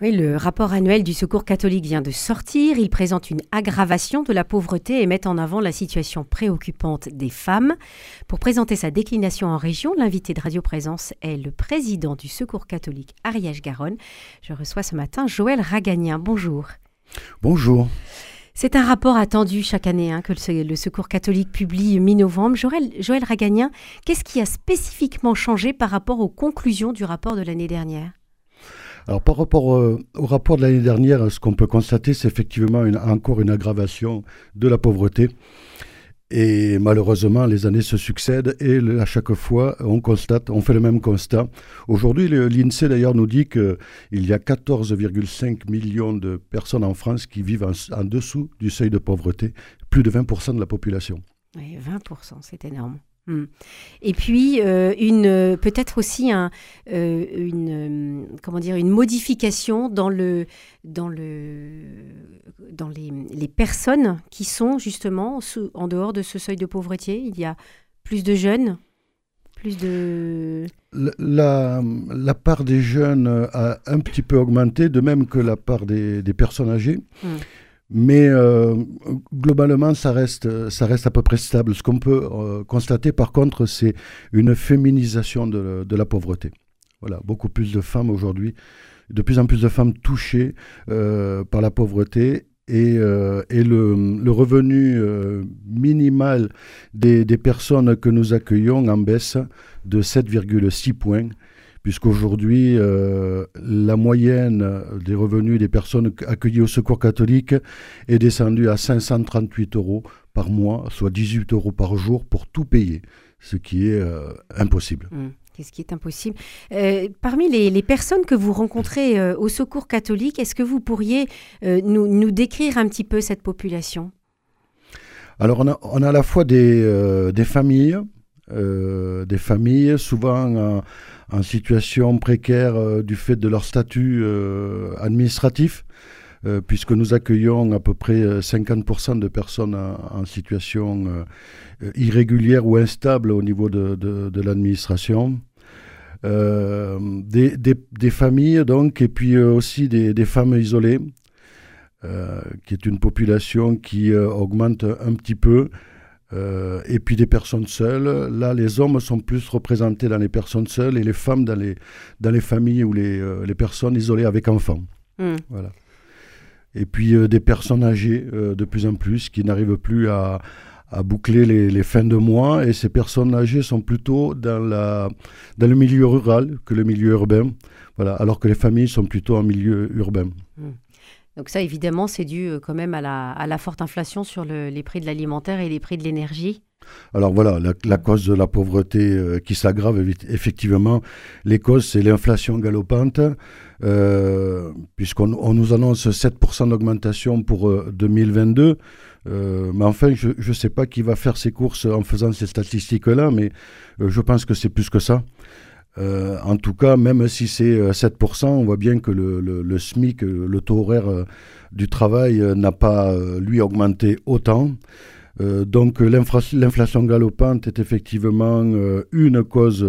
Oui, le rapport annuel du Secours catholique vient de sortir. Il présente une aggravation de la pauvreté et met en avant la situation préoccupante des femmes. Pour présenter sa déclination en région, l'invité de Radio Présence est le président du Secours catholique Ariège-Garonne. Je reçois ce matin Joël Ragagnien. Bonjour. Bonjour. C'est un rapport attendu chaque année hein, que le, Secours catholique publie mi-novembre. Joël, Joël qu'est-ce qui a spécifiquement changé par rapport aux conclusions du rapport de l'année dernière? Alors par rapport euh, au rapport de l'année dernière, ce qu'on peut constater, c'est effectivement encore une aggravation de la pauvreté. Et malheureusement, les années se succèdent et à chaque fois, on constate, on fait le même constat. Aujourd'hui, l'INSEE d'ailleurs nous dit qu'il y a 14,5 millions de personnes en France qui vivent en, dessous du seuil de pauvreté, plus de 20% de la population. Oui, 20%, c'est énorme. Hmm. Et puis euh, une peut-être aussi un, euh, une comment dire une modification dans le dans le dans les, les personnes qui sont justement en dehors de ce seuil de pauvreté. Il y a plus de jeunes, plus de la, la part des jeunes a un petit peu augmenté, de même que la part des, des personnes âgées. Hmm. Mais euh, globalement, ça reste, à peu près stable. Ce qu'on peut euh, constater, par contre, c'est une féminisation de, la pauvreté. Voilà, beaucoup plus de femmes aujourd'hui, de plus en plus de femmes touchées euh, par la pauvreté. Et, le, revenu minimal des, des, personnes que nous accueillons en baisse de 7,6 points puisqu'aujourd'hui, euh, la moyenne des revenus des personnes accueillies au Secours catholique est descendue à 538 euros par mois, soit 18 euros par jour pour tout payer, ce qui est euh, impossible. Mmh. Qu'est-ce qui est impossible? Euh, Parmi les, personnes que vous rencontrez au Secours catholique, est-ce que vous pourriez nous, décrire un petit peu cette population? Alors, on a, on a, à la fois des, des familles, des familles souvent en situation précaire euh, du fait de leur statut euh, administratif, euh, puisque nous accueillons à peu près 50% de personnes en, situation irrégulière ou instable au niveau de, l'administration. Des, familles donc et puis aussi des femmes isolées qui est une population qui augmente un petit peu euh, et puis des personnes seules. Là, les hommes sont plus représentés dans les personnes seules et les femmes dans les, dans les familles ou les, euh, les personnes isolées avec enfants. Hmm. Voilà. Et puis euh, des personnes âgées de plus en plus qui n'arrivent plus à, à boucler les, les, fins de mois. Et ces personnes âgées sont plutôt dans, la, dans le milieu rural que le milieu urbain. Voilà, alors que les familles sont plutôt en milieu urbain. Hmm. Donc ça, évidemment, c'est dû euh, quand même à la, forte inflation sur les prix de l'alimentaire et les prix de l'énergie. Alors voilà, la, cause de la pauvreté euh, qui s'aggrave, effectivement, les causes, c'est l'inflation galopante, euh, puisqu'on nous annonce 7% d'augmentation pour 2022. mais enfin, je ne sais pas qui va faire ses courses en faisant ces statistiques-là, mais je pense que c'est plus que ça. Euh, en tout cas, même si c'est 7%, euh, on voit bien que le, SMIC, euh, le taux horaire du travail, n'a pas, lui, augmenté autant. donc l'inflation galopante est effectivement une cause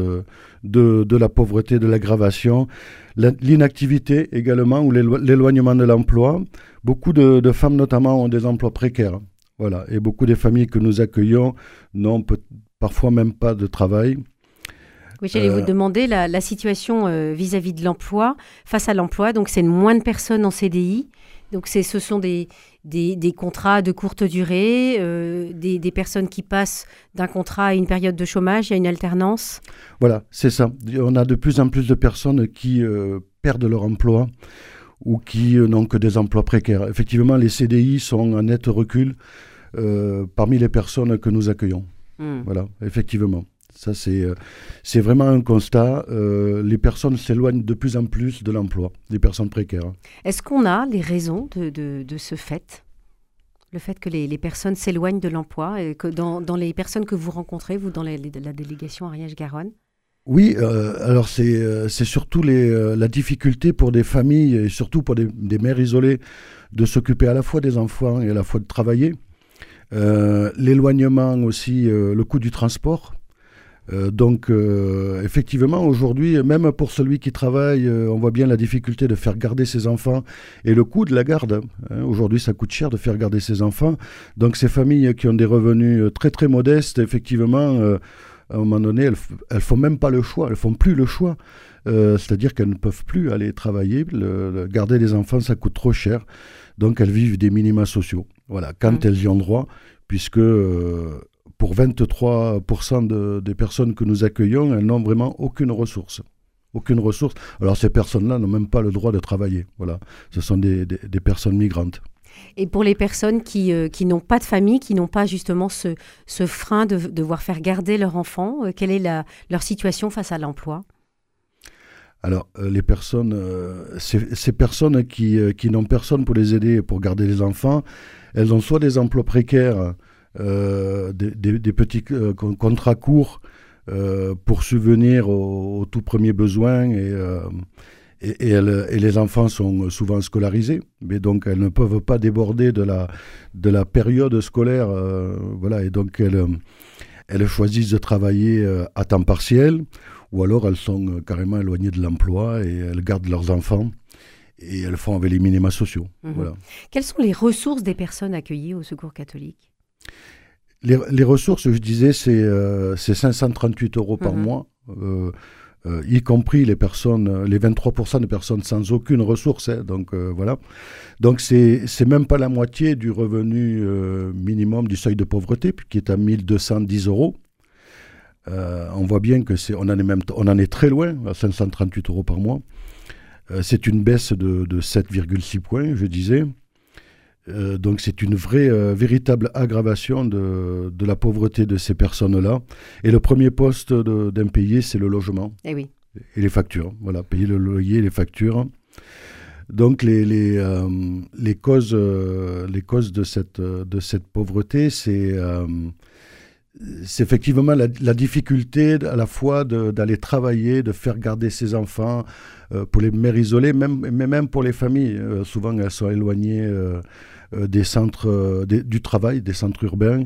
de, la pauvreté, de l'aggravation. L'inactivité également, ou l'éloignement de l'emploi. Beaucoup de, de, femmes notamment ont des emplois précaires. Voilà. Et beaucoup des familles que nous accueillons n'ont parfois même pas de travail. Oui, j'allais vous euh, demander la, situation euh, vis-à-vis de l'emploi, face à l'emploi. Donc, c'est moins de personnes en CDI. Donc, ce sont des, des, contrats de courte durée, euh, des, des, personnes qui passent d'un contrat à une période de chômage, il y a une alternance Voilà, c'est ça. On a de plus en plus de personnes qui perdent leur emploi ou qui n'ont que des emplois précaires. Effectivement, les CDI sont en net recul parmi les personnes que nous accueillons. Hmm. Voilà, effectivement. Ça, c'est, euh, c'est vraiment un constat. Euh, les personnes s'éloignent de plus en plus de l'emploi, les personnes précaires. Est-ce qu'on a les raisons de, de, ce fait? Le fait que les, les personnes s'éloignent de l'emploi, et que dans, dans, les personnes que vous rencontrez, vous, dans la délégation Ariège-Garonne? Oui, euh, alors c'est, c'est surtout les, la difficulté pour des familles et surtout pour des, des, mères isolées de s'occuper à la fois des enfants et à la fois de travailler. l'éloignement aussi, le coût du transport, Euh, donc, euh, effectivement, aujourd'hui, même pour celui qui travaille, euh, on voit bien la difficulté de faire garder ses enfants et le coût de la garde. Hein. Aujourd'hui, ça coûte cher de faire garder ses enfants. Donc, ces familles qui ont des revenus très, très modestes, effectivement, à un moment donné, elles, elles font même pas le choix, elles font plus le choix. C'est-à-dire qu'elles ne peuvent plus aller travailler. garder des enfants, ça coûte trop cher. Donc, elles vivent des minima sociaux. Voilà, quand mmh. elles y ont droit, puisque pour 23% des personnes que nous accueillons, elles n'ont vraiment aucune ressource. Aucune ressource. Alors ces personnes-là n'ont même pas le droit de travailler. Voilà. Ce sont des, personnes migrantes. Et pour les personnes qui, euh, qui n'ont pas de famille, qui n'ont pas justement ce, ce frein de, devoir faire garder leur enfant, euh, quelle est la, leur situation face à l'emploi? Alors, euh, les personnes, ces, ces, personnes qui, qui n'ont personne pour les aider pour garder les enfants, elles ont soit des emplois précaires euh, des, petits euh, contrats courts euh, pour subvenir aux, tout premiers besoins et, et, et, les enfants sont souvent scolarisés, mais donc elles ne peuvent pas déborder de la, de la période scolaire. voilà, et donc elles, elles choisissent de travailler à temps partiel ou alors elles sont carrément éloignées de l'emploi et elles gardent leurs enfants et elles font avec les minima sociaux. Mhm. Voilà. Quelles sont les ressources des personnes accueillies au Secours catholique? Les, ressources, je disais, c'est 538 euh, euros par mhm. mois. Euh, euh, y compris les personnes, les 23% de personnes sans aucune ressource. Hein, donc voilà. Donc c'est même pas la moitié du revenu minimum du seuil de pauvreté, qui est à 1210 euros. on voit bien que c'est, on en est même, on en est très loin, à 538 euros par mois. c'est une baisse de, de 7,6 points, je disais. Euh, donc c'est une vraie, euh, véritable aggravation de, la pauvreté de ces personnes-là. Et le premier poste d'impayé, c'est le logement. Et eh oui. Et les factures. Voilà, payer le loyer, les factures. Donc les, les, euh, les causes, les causes de, cette, de cette pauvreté, c'est c'est effectivement la, difficulté à la fois d'aller travailler, de faire garder ses enfants, pour les mères isolées, même, mais même pour les familles. souvent, elles sont éloignées euh, des centres euh, du travail, des centres urbains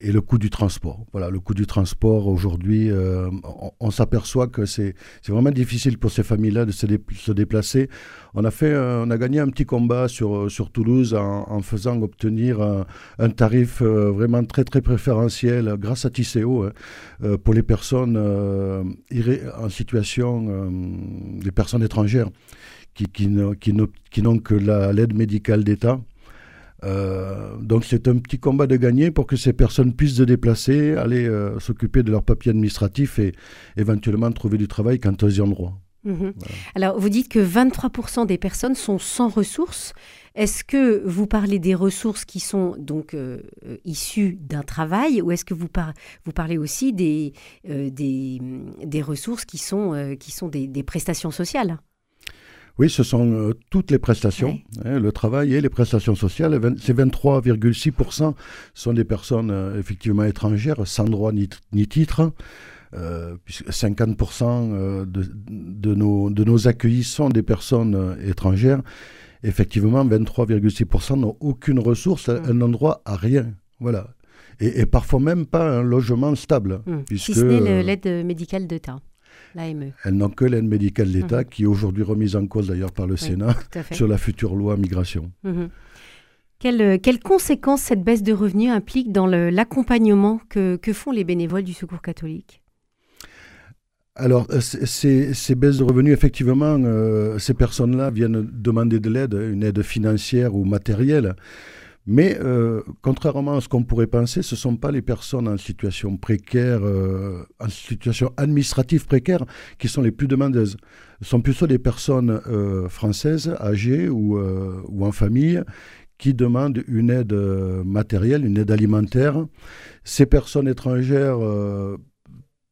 et le coût du transport. Voilà, le coût du transport aujourd'hui, euh, on, s'aperçoit que c'est vraiment difficile pour ces familles-là de se, déplacer. On a fait, on a gagné un petit combat sur sur Toulouse en, faisant obtenir un, tarif vraiment très très préférentiel grâce à Tisséo hein, pour les personnes en situation, les personnes étrangères qui qui n'ont que l'aide médicale d'État. Euh, donc c'est un petit combat de gagner pour que ces personnes puissent se déplacer, aller euh, s'occuper de leurs papiers administratifs et éventuellement trouver du travail quand elles y ont droit. Mhm. Alors vous dites que 23% des personnes sont sans ressources. Est-ce que vous parlez des ressources qui sont donc euh, issues d'un travail ou est-ce que vous, vous, parlez aussi des, des, des, ressources qui sont, qui sont des, des prestations sociales? Oui, ce sont euh, toutes les prestations, hein, le travail et les prestations sociales. Ces 23,6% sont des personnes euh, effectivement étrangères, sans droit ni, titre. Euh, puisque 50% de, nos, de nos accueillis sont des personnes étrangères. Effectivement, 23,6% n'ont aucune ressource, elles n'ont droit à rien. Voilà. Et, parfois même pas un logement stable. Mmh. Puisque, si ce n'est l'aide médicale d'État. Elles n'ont que l'aide médicale d'État, mhm. qui est aujourd'hui remise en cause d'ailleurs par le Sénat sur la future loi migration. Mhm. Euh, quelles, conséquences cette baisse de revenus implique dans l'accompagnement que, font les bénévoles du Secours catholique? Alors, euh, ces, baisses de revenus, effectivement, euh, ces personnes-là viennent demander de l'aide, une aide financière ou matérielle. Mais euh, contrairement à ce qu'on pourrait penser, ce ne sont pas les personnes en situation précaire, euh, en situation administrative précaire, qui sont les plus demandeuses. Ce sont plutôt des personnes euh, françaises, âgées ou, ou, en famille, qui demandent une aide matérielle, une aide alimentaire. Ces personnes étrangères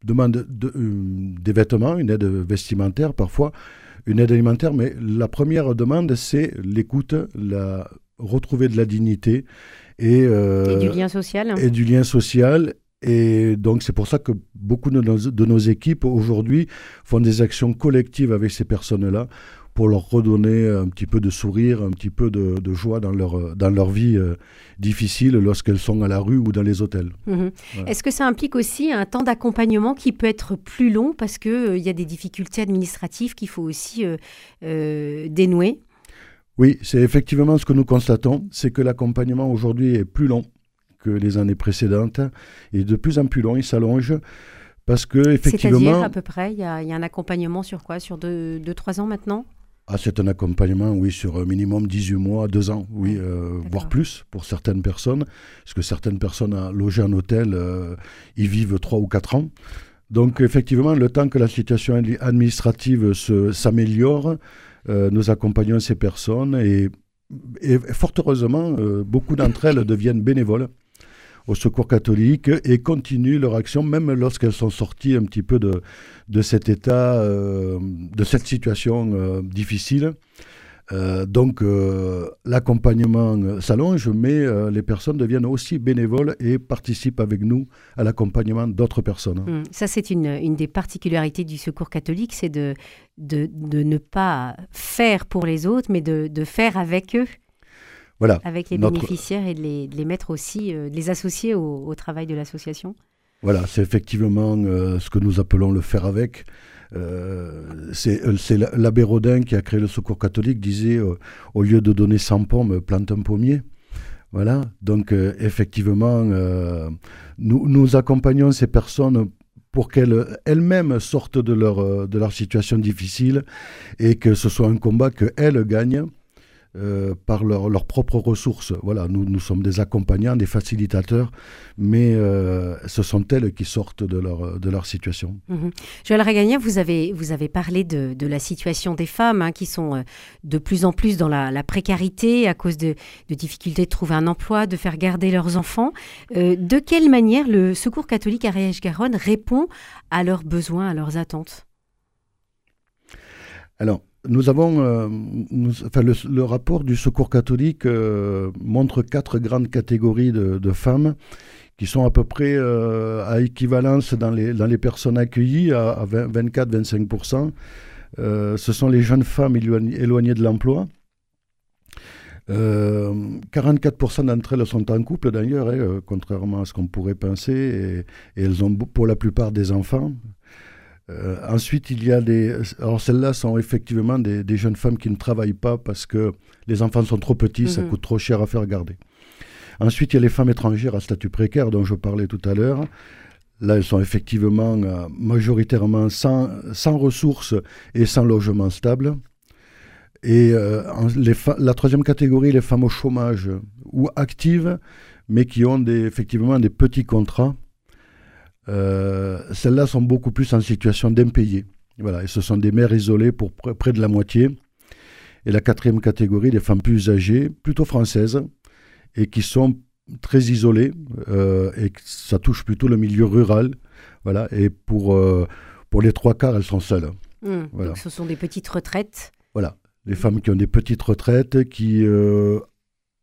demandent des vêtements, une aide vestimentaire parfois, une aide alimentaire, mais la première demande, c'est l'écoute, la retrouver de la dignité et, euh, du lien social. Et du lien social. Et donc c'est pour ça que beaucoup de nos, de nos équipes aujourd'hui font des actions collectives avec ces personnes-là pour leur redonner un petit peu de sourire, un petit peu de, joie dans leur, dans leur vie euh, difficile lorsqu'elles sont à la rue ou dans les hôtels. Mhm. Est-ce que ça implique aussi un temps d'accompagnement qui peut être plus long parce qu'il euh, y a des difficultés administratives qu'il faut aussi euh, dénouer? Oui, c'est effectivement ce que nous constatons, c'est que l'accompagnement aujourd'hui est plus long que les années précédentes et de plus en plus long, il s'allonge. Parce que effectivement, C'est-à-dire à peu près, il y, a, un accompagnement sur quoi? Sur 2-3 deux, ans maintenant? Ah, c'est un accompagnement, oui, sur un minimum 18 mois, 2 ans, oui, euh, voire plus pour certaines personnes. Parce que certaines personnes à logé en hôtel, euh, ils vivent 3 ou 4 ans. Donc, effectivement, le temps que la situation administrative s'améliore, euh, nous accompagnons ces personnes et, fort heureusement, beaucoup d'entre elles deviennent bénévoles au Secours catholique et continuent leur action même lorsqu'elles sont sorties un petit peu de, de cet état, euh, de cette situation euh, difficile. Euh, donc l'accompagnement s'allonge, mais les personnes deviennent aussi bénévoles et participent avec nous à l'accompagnement d'autres personnes. Hum, ça, c'est une, une, des particularités du Secours catholique, c'est de, de, de, ne pas faire pour les autres, mais de, de faire avec eux avec les bénéficiaires et de les, mettre aussi, euh, de les associer au, travail de l'association Voilà, c'est effectivement euh, ce que nous appelons le faire avec. Euh, c'est l'abbé Rodin qui a créé le Secours catholique, disait au lieu de donner 100 pommes, plante un pommier. Voilà, donc effectivement, nous, nous accompagnons ces personnes pour qu'elles elles-mêmes sortent de leur, de leur situation difficile et que ce soit un combat qu'elles gagnent euh, par leurs propres ressources. Voilà, nous, nous sommes des accompagnants, des facilitateurs, mais euh, ce sont elles qui sortent de leur, de leur situation. Mmh. Joël Ragagna, vous avez, vous avez parlé de, de la situation des femmes hein, qui sont euh, de plus en plus dans la, précarité à cause de, de, difficultés de trouver un emploi, de faire garder leurs enfants. de quelle manière le Secours catholique à Ariège-Garonne répond à leurs besoins, à leurs attentes? Alors, nous avons, euh, enfin, le, rapport du Secours catholique euh, montre quatre grandes catégories de, femmes qui sont à peu près euh, à équivalence dans les, dans les personnes accueillies à, 24-25%. ce sont les jeunes femmes éloignées, de l'emploi. 44% d'entre elles sont en couple d'ailleurs, hein, contrairement à ce qu'on pourrait penser, et, elles ont pour la plupart des enfants. Euh, ensuite, il y a des. Alors, celles-là sont effectivement des, jeunes femmes qui ne travaillent pas parce que les enfants sont trop petits, ça mhm. coûte trop cher à faire garder. Ensuite, il y a les femmes étrangères à statut précaire dont je parlais tout à l'heure. Là, elles sont effectivement euh, majoritairement sans, sans, ressources et sans logement stable. Et euh, la troisième catégorie, les femmes au chômage ou actives, mais qui ont des, effectivement des petits contrats euh, celles-là sont beaucoup plus en situation d'impayés. Voilà, et ce sont des mères isolées pour près de la moitié. Et la quatrième catégorie, des femmes plus âgées, plutôt françaises, et qui sont très isolées, euh, et ça touche plutôt le milieu rural. Voilà, et pour, euh, pour les trois quarts, elles sont seules. Mmh. Donc ce sont des petites retraites. Voilà, les femmes qui ont des petites retraites, qui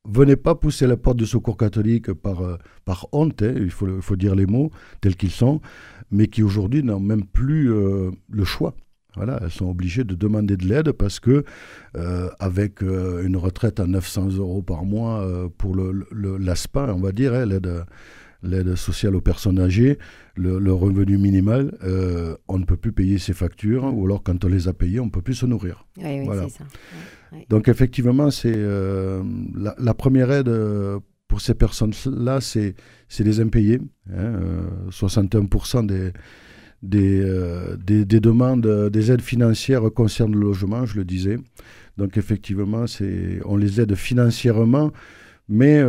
venez pas pousser la porte du secours catholique par, euh, par honte, hein, il, faut, dire les mots tels qu'ils sont, mais qui aujourd'hui n'ont même plus euh, le choix. Voilà, elles sont obligées de demander de l'aide parce que euh, avec une retraite à 900 euros par mois pour l'ASPA, on va dire, hein, l'aide l'aide sociale aux personnes âgées, le, revenu minimal, on ne peut plus payer ses factures, ou alors quand on les a payées, on ne peut plus se nourrir. Oui, oui, c'est ça. Donc effectivement, c'est euh, la, première aide euh, pour ces personnes-là, c'est les impayés. Hein, 61% euh, des, des, des, demandes, des aides financières concernent le logement, je le disais. Donc effectivement, on les aide financièrement, mais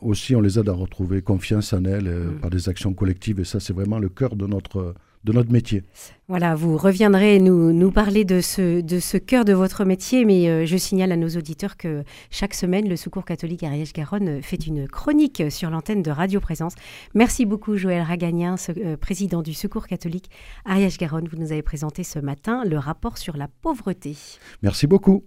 aussi on les aide à retrouver confiance en elles mmh. par des actions collectives. Et ça, c'est vraiment le cœur de notre de notre métier. Voilà, vous reviendrez nous, nous parler de ce, de ce cœur de votre métier, mais euh, je signale à nos auditeurs que chaque semaine, le Secours catholique Ariège-Garonne fait une chronique sur l'antenne de Radio Présence. Merci beaucoup Joël Ragagnin, euh, président du Secours catholique Ariège-Garonne. Vous nous avez présenté ce matin le rapport sur la pauvreté. Merci beaucoup.